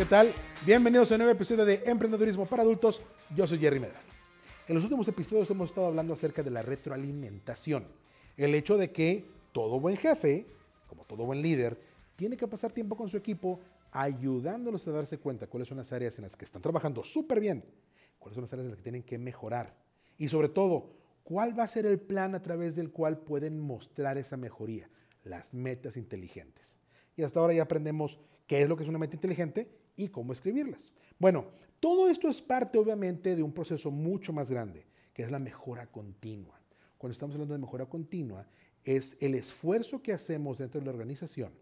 ¿qué tal? Bienvenidos a un nuevo episodio de Emprendedurismo para Adultos. Yo soy Jerry Medrano. En los últimos episodios hemos estado hablando acerca de la retroalimentación. El hecho de que todo buen jefe, como todo buen líder, tiene que pasar tiempo con su equipo ayudándolos a darse cuenta cuáles son las áreas en las que están trabajando súper bien, cuáles son las áreas en las que tienen que mejorar y sobre todo, cuál va a ser el plan a través del cual pueden mostrar esa mejoría, las metas inteligentes. Y hasta ahora ya aprendemos qué es lo que es una meta inteligente y cómo escribirlas. Bueno, todo esto es parte obviamente de un proceso mucho más grande, que es la mejora continua. Cuando estamos hablando de mejora continua, es el esfuerzo que hacemos dentro de la organización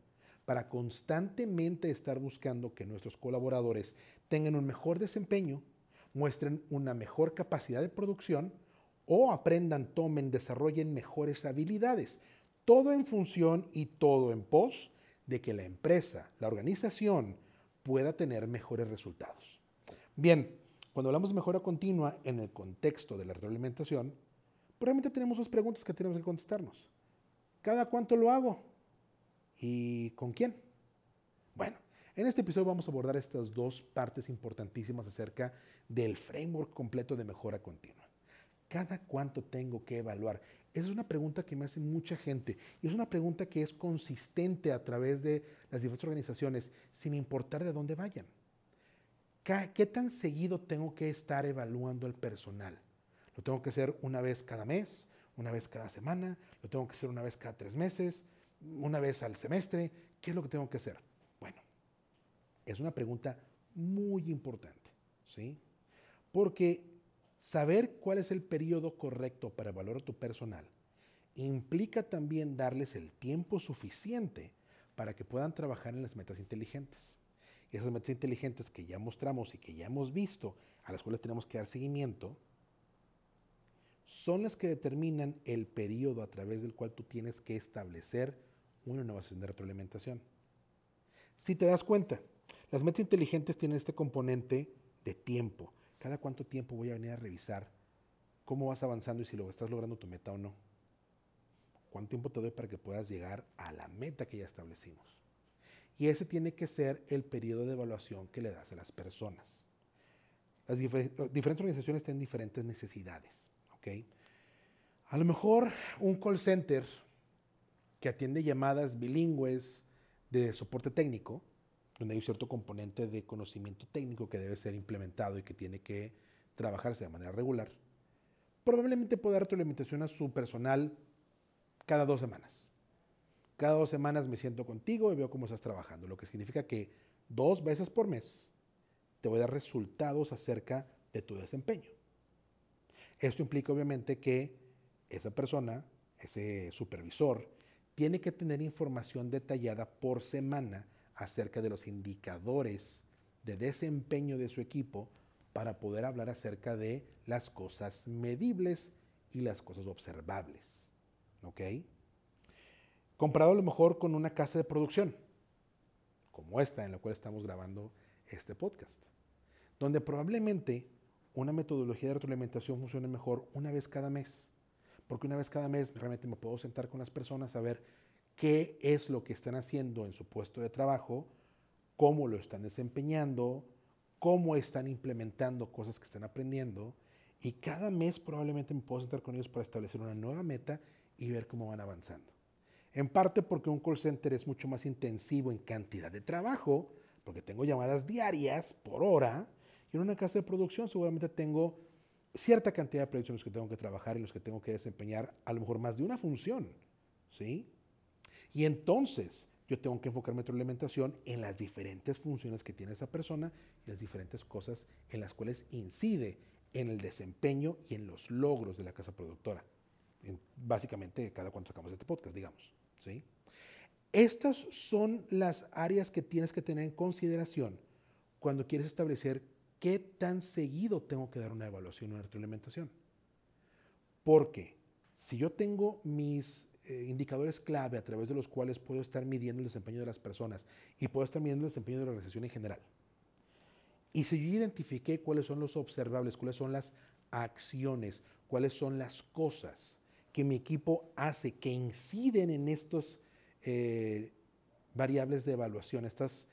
para constantemente estar buscando que nuestros colaboradores tengan un mejor desempeño, muestren una mejor capacidad de producción o aprendan, tomen, desarrollen mejores habilidades. Todo en función y todo en pos de que la empresa, la organización, pueda tener mejores resultados. Bien, cuando hablamos de mejora continua en el contexto de la retroalimentación, probablemente tenemos dos preguntas que tenemos que contestarnos. ¿Cada cuánto lo hago? ¿Y con quién? Bueno, en este episodio vamos a abordar estas dos partes importantísimas acerca del framework completo de mejora continua. ¿Cada cuánto tengo que evaluar? Esa es una pregunta que me hace mucha gente y es una pregunta que es consistente a través de las diferentes organizaciones sin importar de dónde vayan. ¿Qué tan seguido tengo que estar evaluando el personal? ¿Lo tengo que hacer una vez cada mes? ¿Una vez cada semana? ¿Lo tengo que hacer una vez cada tres meses? ¿Una vez al semestre? ¿Qué es lo que tengo que hacer? Bueno, es una pregunta muy importante, ¿sí? Porque Saber cuál es el periodo correcto para evaluar a tu personal implica también darles el tiempo suficiente para que puedan trabajar en las metas inteligentes. Y esas metas inteligentes que ya mostramos y que ya hemos visto, a las cuales tenemos que dar seguimiento, son las que determinan el periodo a través del cual tú tienes que establecer una innovación de retroalimentación. Si te das cuenta, las metas inteligentes tienen este componente de tiempo, cada cuánto tiempo voy a venir a revisar cómo vas avanzando y si lo estás logrando tu meta o no. ¿Cuánto tiempo te doy para que puedas llegar a la meta que ya establecimos? Y ese tiene que ser el periodo de evaluación que le das a las personas. Las diferentes organizaciones tienen diferentes necesidades. A lo mejor un call center que atiende llamadas bilingües de soporte técnico donde hay un cierto componente de conocimiento técnico que debe ser implementado y que tiene que trabajarse de manera regular, probablemente puede dar retroalimentación a su personal cada dos semanas. Cada dos semanas me siento contigo y veo cómo estás trabajando, lo que significa que dos veces por mes te voy a dar resultados acerca de tu desempeño. Esto implica obviamente que esa persona, ese supervisor, tiene que tener información detallada por semana acerca de los indicadores de desempeño de su equipo para poder hablar acerca de las cosas medibles y las cosas observables. ¿Ok? Comparado a lo mejor con una casa de producción, como esta en la cual estamos grabando este podcast, donde probablemente una metodología de retroalimentación funcione mejor una vez cada mes, porque una vez cada mes realmente me puedo sentar con las personas a ver qué es lo que están haciendo en su puesto de trabajo, cómo lo están desempeñando, cómo están implementando cosas que están aprendiendo. Y cada mes probablemente me puedo sentar con ellos para establecer una nueva meta y ver cómo van avanzando. En parte porque un call center es mucho más intensivo en cantidad de trabajo, porque tengo llamadas diarias por hora, y en una casa de producción seguramente tengo cierta cantidad de proyectos en los que tengo que trabajar y los que tengo que desempeñar a lo mejor más de una función. ¿sí? Y entonces yo tengo que enfocar mi retroalimentación en las diferentes funciones que tiene esa persona y las diferentes cosas en las cuales incide en el desempeño y en los logros de la casa productora. básicamente, cada cuanto sacamos este podcast, digamos. ¿sí? Estas son las áreas que tienes que tener en consideración cuando quieres establecer qué tan seguido tengo que dar una evaluación o una retroalimentación. Porque si yo tengo mis eh, indicadores clave a través de los cuales puedo estar midiendo el desempeño de las personas y puedo estar midiendo el desempeño de la organización en general. Y si yo identifiqué cuáles son los observables, cuáles son las acciones, cuáles son las cosas que mi equipo hace que inciden en estos eh, variables de evaluación, estas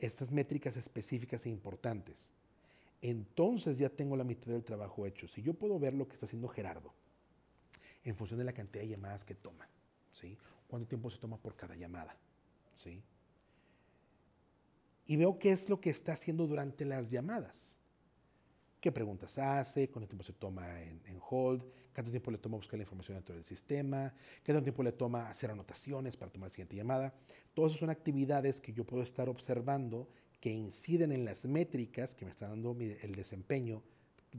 estas métricas específicas e importantes, entonces ya tengo la mitad del trabajo hecho. Si yo puedo ver lo que está haciendo Gerardo en función de la cantidad de llamadas que toma, ¿sí? ¿Cuánto tiempo se toma por cada llamada? ¿Sí? Y veo qué es lo que está haciendo durante las llamadas. ¿Qué preguntas hace? ¿Cuánto tiempo se toma en, hold? ¿Cuánto tiempo le toma buscar la información dentro del sistema? ¿Qué tanto tiempo le toma hacer anotaciones para tomar la siguiente llamada? Todas esas son actividades que yo puedo estar observando que inciden en las métricas que me está dando el desempeño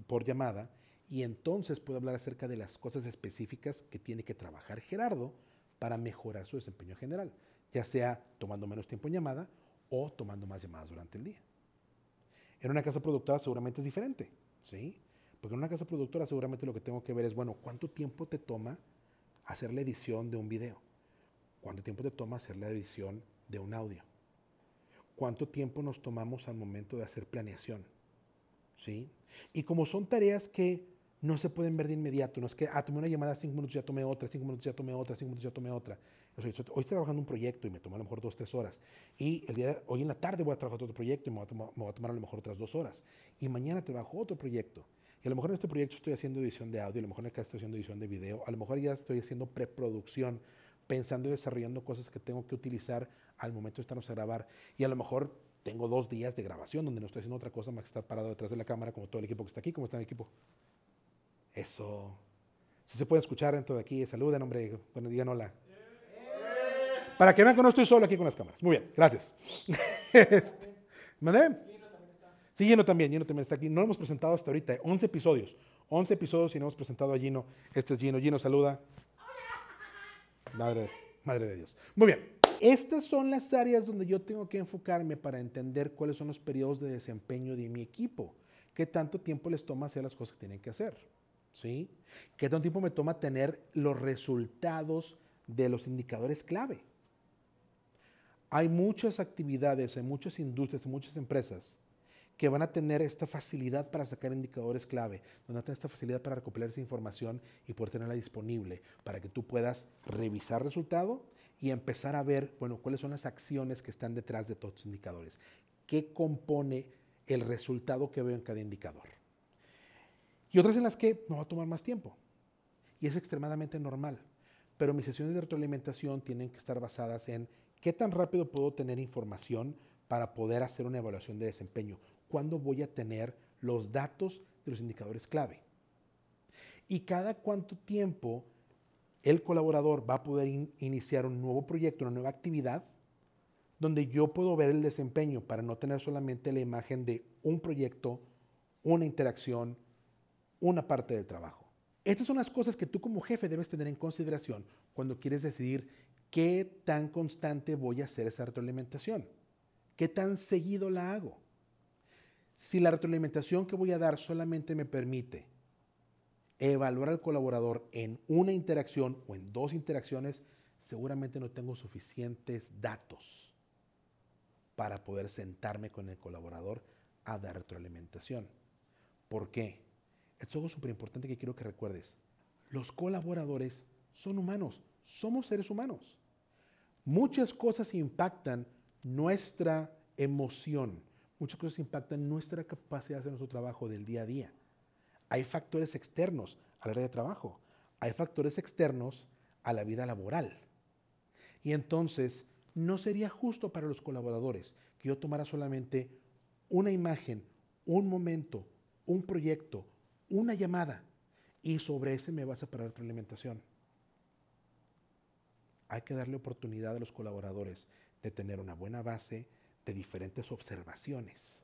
por llamada y entonces puedo hablar acerca de las cosas específicas que tiene que trabajar Gerardo para mejorar su desempeño general, ya sea tomando menos tiempo en llamada o tomando más llamadas durante el día. En una casa productora seguramente es diferente, ¿sí? Porque en una casa productora seguramente lo que tengo que ver es, bueno, ¿cuánto tiempo te toma hacer la edición de un video? ¿Cuánto tiempo te toma hacer la edición de un audio? cuánto tiempo nos tomamos al momento de hacer planeación. ¿Sí? Y como son tareas que no se pueden ver de inmediato, no es que, ah, tomé una llamada, cinco minutos ya tomé otra, cinco minutos ya tomé otra, cinco minutos ya tomé otra. hoy estoy trabajando un proyecto y me tomó a lo mejor dos, tres horas. Y el día hoy en la tarde voy a trabajar otro proyecto y me voy, a tomar, me voy a tomar a lo mejor otras dos horas. Y mañana trabajo otro proyecto. Y a lo mejor en este proyecto estoy haciendo edición de audio, a lo mejor acá estoy haciendo edición de video, a lo mejor ya estoy haciendo preproducción, pensando y desarrollando cosas que tengo que utilizar al momento de estarnos a grabar. Y a lo mejor tengo dos días de grabación donde no estoy haciendo otra cosa más que estar parado detrás de la cámara como todo el equipo que está aquí. ¿Cómo está el equipo? Eso. Si se puede escuchar dentro de aquí, saluden, hombre. Bueno, digan hola. Para que vean que no estoy solo aquí con las cámaras. Muy bien, gracias. este, ¿Mandé? Sí, Gino también, Gino también está aquí. No lo hemos presentado hasta ahorita, 11 episodios. 11 episodios y no hemos presentado a Gino. Este es Gino. Gino, saluda. Madre, madre de Dios. Muy bien. Estas son las áreas donde yo tengo que enfocarme para entender cuáles son los periodos de desempeño de mi equipo. ¿Qué tanto tiempo les toma hacer las cosas que tienen que hacer? ¿Sí? ¿Qué tanto tiempo me toma tener los resultados de los indicadores clave? Hay muchas actividades, hay muchas industrias, hay muchas empresas que van a tener esta facilidad para sacar indicadores clave, van a tener esta facilidad para recopilar esa información y poder tenerla disponible para que tú puedas revisar resultado y empezar a ver, bueno, cuáles son las acciones que están detrás de todos los indicadores. ¿Qué compone el resultado que veo en cada indicador? Y otras en las que me va a tomar más tiempo. Y es extremadamente normal. Pero mis sesiones de retroalimentación tienen que estar basadas en qué tan rápido puedo tener información para poder hacer una evaluación de desempeño. ¿Cuándo voy a tener los datos de los indicadores clave? Y cada cuánto tiempo el colaborador va a poder iniciar un nuevo proyecto, una nueva actividad, donde yo puedo ver el desempeño para no tener solamente la imagen de un proyecto, una interacción, una parte del trabajo. Estas son las cosas que tú como jefe debes tener en consideración cuando quieres decidir qué tan constante voy a hacer esa retroalimentación, qué tan seguido la hago. Si la retroalimentación que voy a dar solamente me permite evaluar al colaborador en una interacción o en dos interacciones, seguramente no tengo suficientes datos para poder sentarme con el colaborador a dar retroalimentación. ¿Por qué? Es algo súper importante que quiero que recuerdes. Los colaboradores son humanos, somos seres humanos. Muchas cosas impactan nuestra emoción, muchas cosas impactan nuestra capacidad de hacer nuestro trabajo del día a día. Hay factores externos al área de trabajo, hay factores externos a la vida laboral. Y entonces no sería justo para los colaboradores que yo tomara solamente una imagen, un momento, un proyecto, una llamada y sobre ese me vas a parar tu alimentación. Hay que darle oportunidad a los colaboradores de tener una buena base de diferentes observaciones.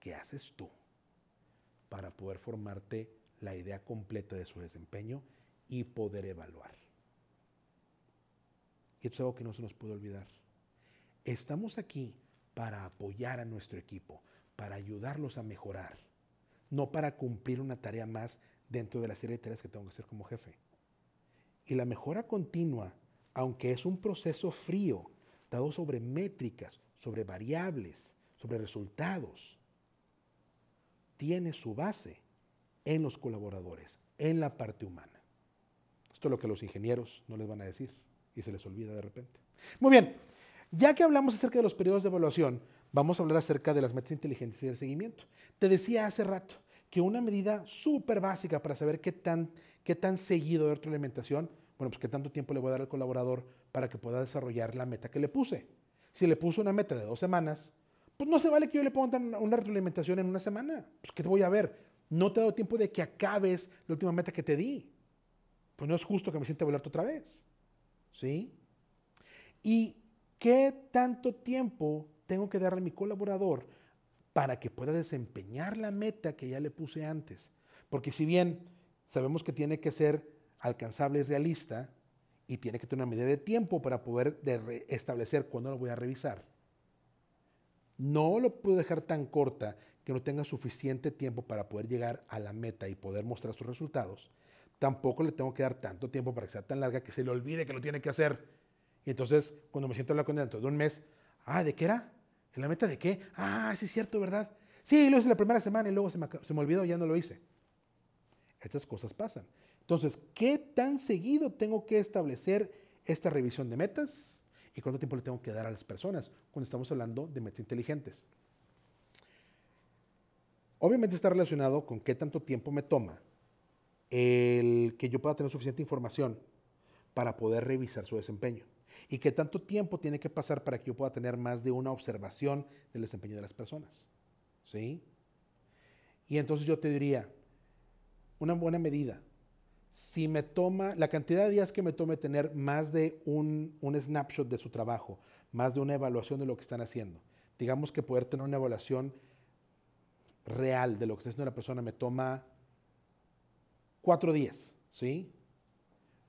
¿Qué haces tú? para poder formarte la idea completa de su desempeño y poder evaluar. Y esto es algo que no se nos puede olvidar. Estamos aquí para apoyar a nuestro equipo, para ayudarlos a mejorar, no para cumplir una tarea más dentro de la serie de tareas que tengo que hacer como jefe. Y la mejora continua, aunque es un proceso frío, dado sobre métricas, sobre variables, sobre resultados, tiene su base en los colaboradores, en la parte humana. Esto es lo que los ingenieros no les van a decir y se les olvida de repente. Muy bien, ya que hablamos acerca de los periodos de evaluación, vamos a hablar acerca de las metas inteligentes y del seguimiento. Te decía hace rato que una medida súper básica para saber qué tan, qué tan seguido de retroalimentación, bueno, pues qué tanto tiempo le voy a dar al colaborador para que pueda desarrollar la meta que le puse. Si le puse una meta de dos semanas, pues no se vale que yo le ponga una retroalimentación en una semana. Pues ¿qué te voy a ver? No te he dado tiempo de que acabes la última meta que te di. Pues no es justo que me sienta a volarte otra vez. ¿Sí? ¿Y qué tanto tiempo tengo que darle a mi colaborador para que pueda desempeñar la meta que ya le puse antes? Porque si bien sabemos que tiene que ser alcanzable y realista y tiene que tener una medida de tiempo para poder establecer cuándo lo voy a revisar, no lo puedo dejar tan corta que no tenga suficiente tiempo para poder llegar a la meta y poder mostrar sus resultados. Tampoco le tengo que dar tanto tiempo para que sea tan larga que se le olvide que lo tiene que hacer. Y entonces, cuando me siento a hablar con dentro de un mes, ah, ¿de qué era? ¿En la meta de qué? Ah, sí es cierto, ¿verdad? Sí, lo hice la primera semana y luego se me, se me olvidó ya no lo hice. Estas cosas pasan. Entonces, ¿qué tan seguido tengo que establecer esta revisión de metas? y cuánto tiempo le tengo que dar a las personas cuando estamos hablando de metas inteligentes. Obviamente está relacionado con qué tanto tiempo me toma el que yo pueda tener suficiente información para poder revisar su desempeño y qué tanto tiempo tiene que pasar para que yo pueda tener más de una observación del desempeño de las personas. ¿Sí? Y entonces yo te diría, una buena medida si me toma, la cantidad de días que me tome tener más de un, snapshot de su trabajo, más de una evaluación de lo que están haciendo. Digamos que poder tener una evaluación real de lo que está haciendo la persona me toma cuatro días, ¿sí?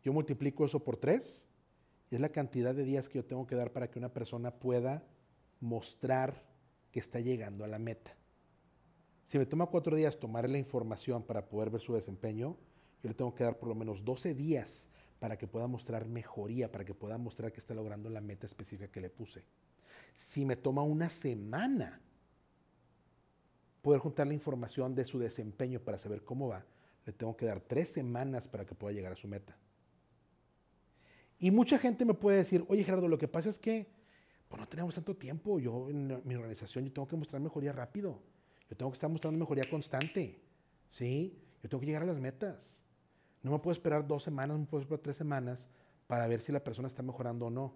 Yo multiplico eso por tres es la cantidad de días que yo tengo que dar para que una persona pueda mostrar que está llegando a la meta. Si me toma cuatro días tomar la información para poder ver su desempeño, yo le tengo que dar por lo menos 12 días para que pueda mostrar mejoría, para que pueda mostrar que está logrando la meta específica que le puse. Si me toma una semana poder juntar la información de su desempeño para saber cómo va, le tengo que dar tres semanas para que pueda llegar a su meta. Y mucha gente me puede decir, oye Gerardo, lo que pasa es que pues no tenemos tanto tiempo. Yo en mi organización yo tengo que mostrar mejoría rápido. Yo tengo que estar mostrando mejoría constante. ¿Sí? Yo tengo que llegar a las metas. No me puedo esperar dos semanas, no me puedo esperar tres semanas para ver si la persona está mejorando o no.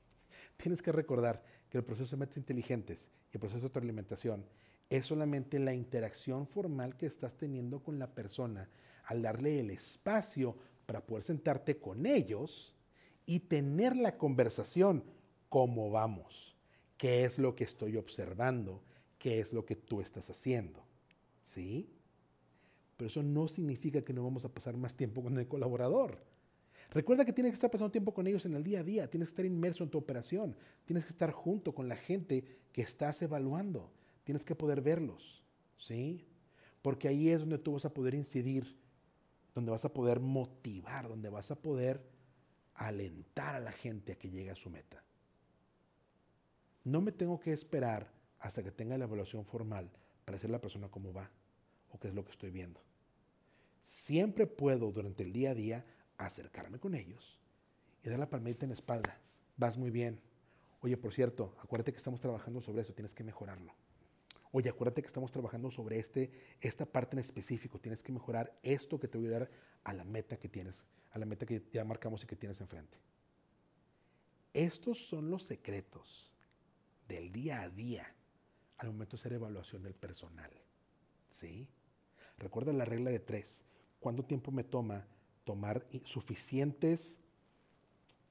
Tienes que recordar que el proceso de metas inteligentes y el proceso de autoalimentación es solamente la interacción formal que estás teniendo con la persona al darle el espacio para poder sentarte con ellos y tener la conversación, cómo vamos, qué es lo que estoy observando, qué es lo que tú estás haciendo. ¿Sí? pero eso no significa que no vamos a pasar más tiempo con el colaborador. Recuerda que tienes que estar pasando tiempo con ellos en el día a día, tienes que estar inmerso en tu operación, tienes que estar junto con la gente que estás evaluando, tienes que poder verlos, ¿sí? Porque ahí es donde tú vas a poder incidir, donde vas a poder motivar, donde vas a poder alentar a la gente a que llegue a su meta. No me tengo que esperar hasta que tenga la evaluación formal para decirle a la persona cómo va o qué es lo que estoy viendo. Siempre puedo durante el día a día acercarme con ellos y dar la palmadita en la espalda. Vas muy bien. Oye, por cierto, acuérdate que estamos trabajando sobre eso, tienes que mejorarlo. Oye, acuérdate que estamos trabajando sobre este, esta parte en específico, tienes que mejorar esto que te voy a dar a la meta que tienes, a la meta que ya marcamos y que tienes enfrente. Estos son los secretos del día a día al momento de hacer evaluación del personal. ¿Sí? Recuerda la regla de tres. ¿Cuánto tiempo me toma tomar suficientes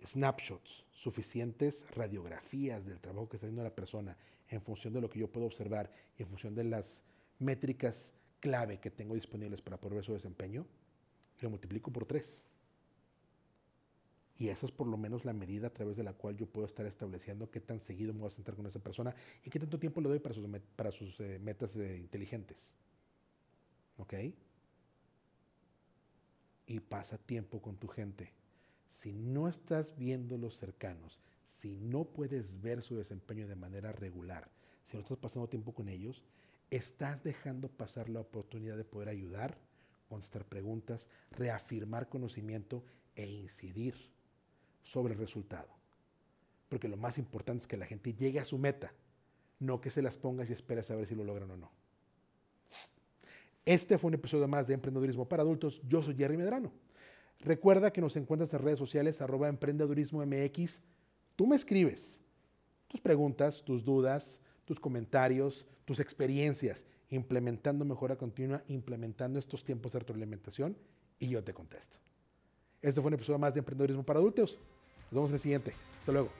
snapshots, suficientes radiografías del trabajo que está haciendo la persona en función de lo que yo puedo observar y en función de las métricas clave que tengo disponibles para poder ver su desempeño? lo multiplico por tres. Y esa es por lo menos la medida a través de la cual yo puedo estar estableciendo qué tan seguido me voy a sentar con esa persona y qué tanto tiempo le doy para sus, para sus eh, metas eh, inteligentes. ¿Ok? Y pasa tiempo con tu gente. Si no estás viendo los cercanos, si no puedes ver su desempeño de manera regular, si no estás pasando tiempo con ellos, estás dejando pasar la oportunidad de poder ayudar, contestar preguntas, reafirmar conocimiento e incidir sobre el resultado. Porque lo más importante es que la gente llegue a su meta, no que se las pongas y esperes a ver si lo logran o no. Este fue un episodio más de Emprendedurismo para Adultos. Yo soy Jerry Medrano. Recuerda que nos encuentras en redes sociales arroba emprendedurismo MX. Tú me escribes tus preguntas, tus dudas, tus comentarios, tus experiencias, implementando mejora continua, implementando estos tiempos de retroalimentación y yo te contesto. Este fue un episodio más de Emprendedurismo para Adultos. Nos vemos en el siguiente. Hasta luego.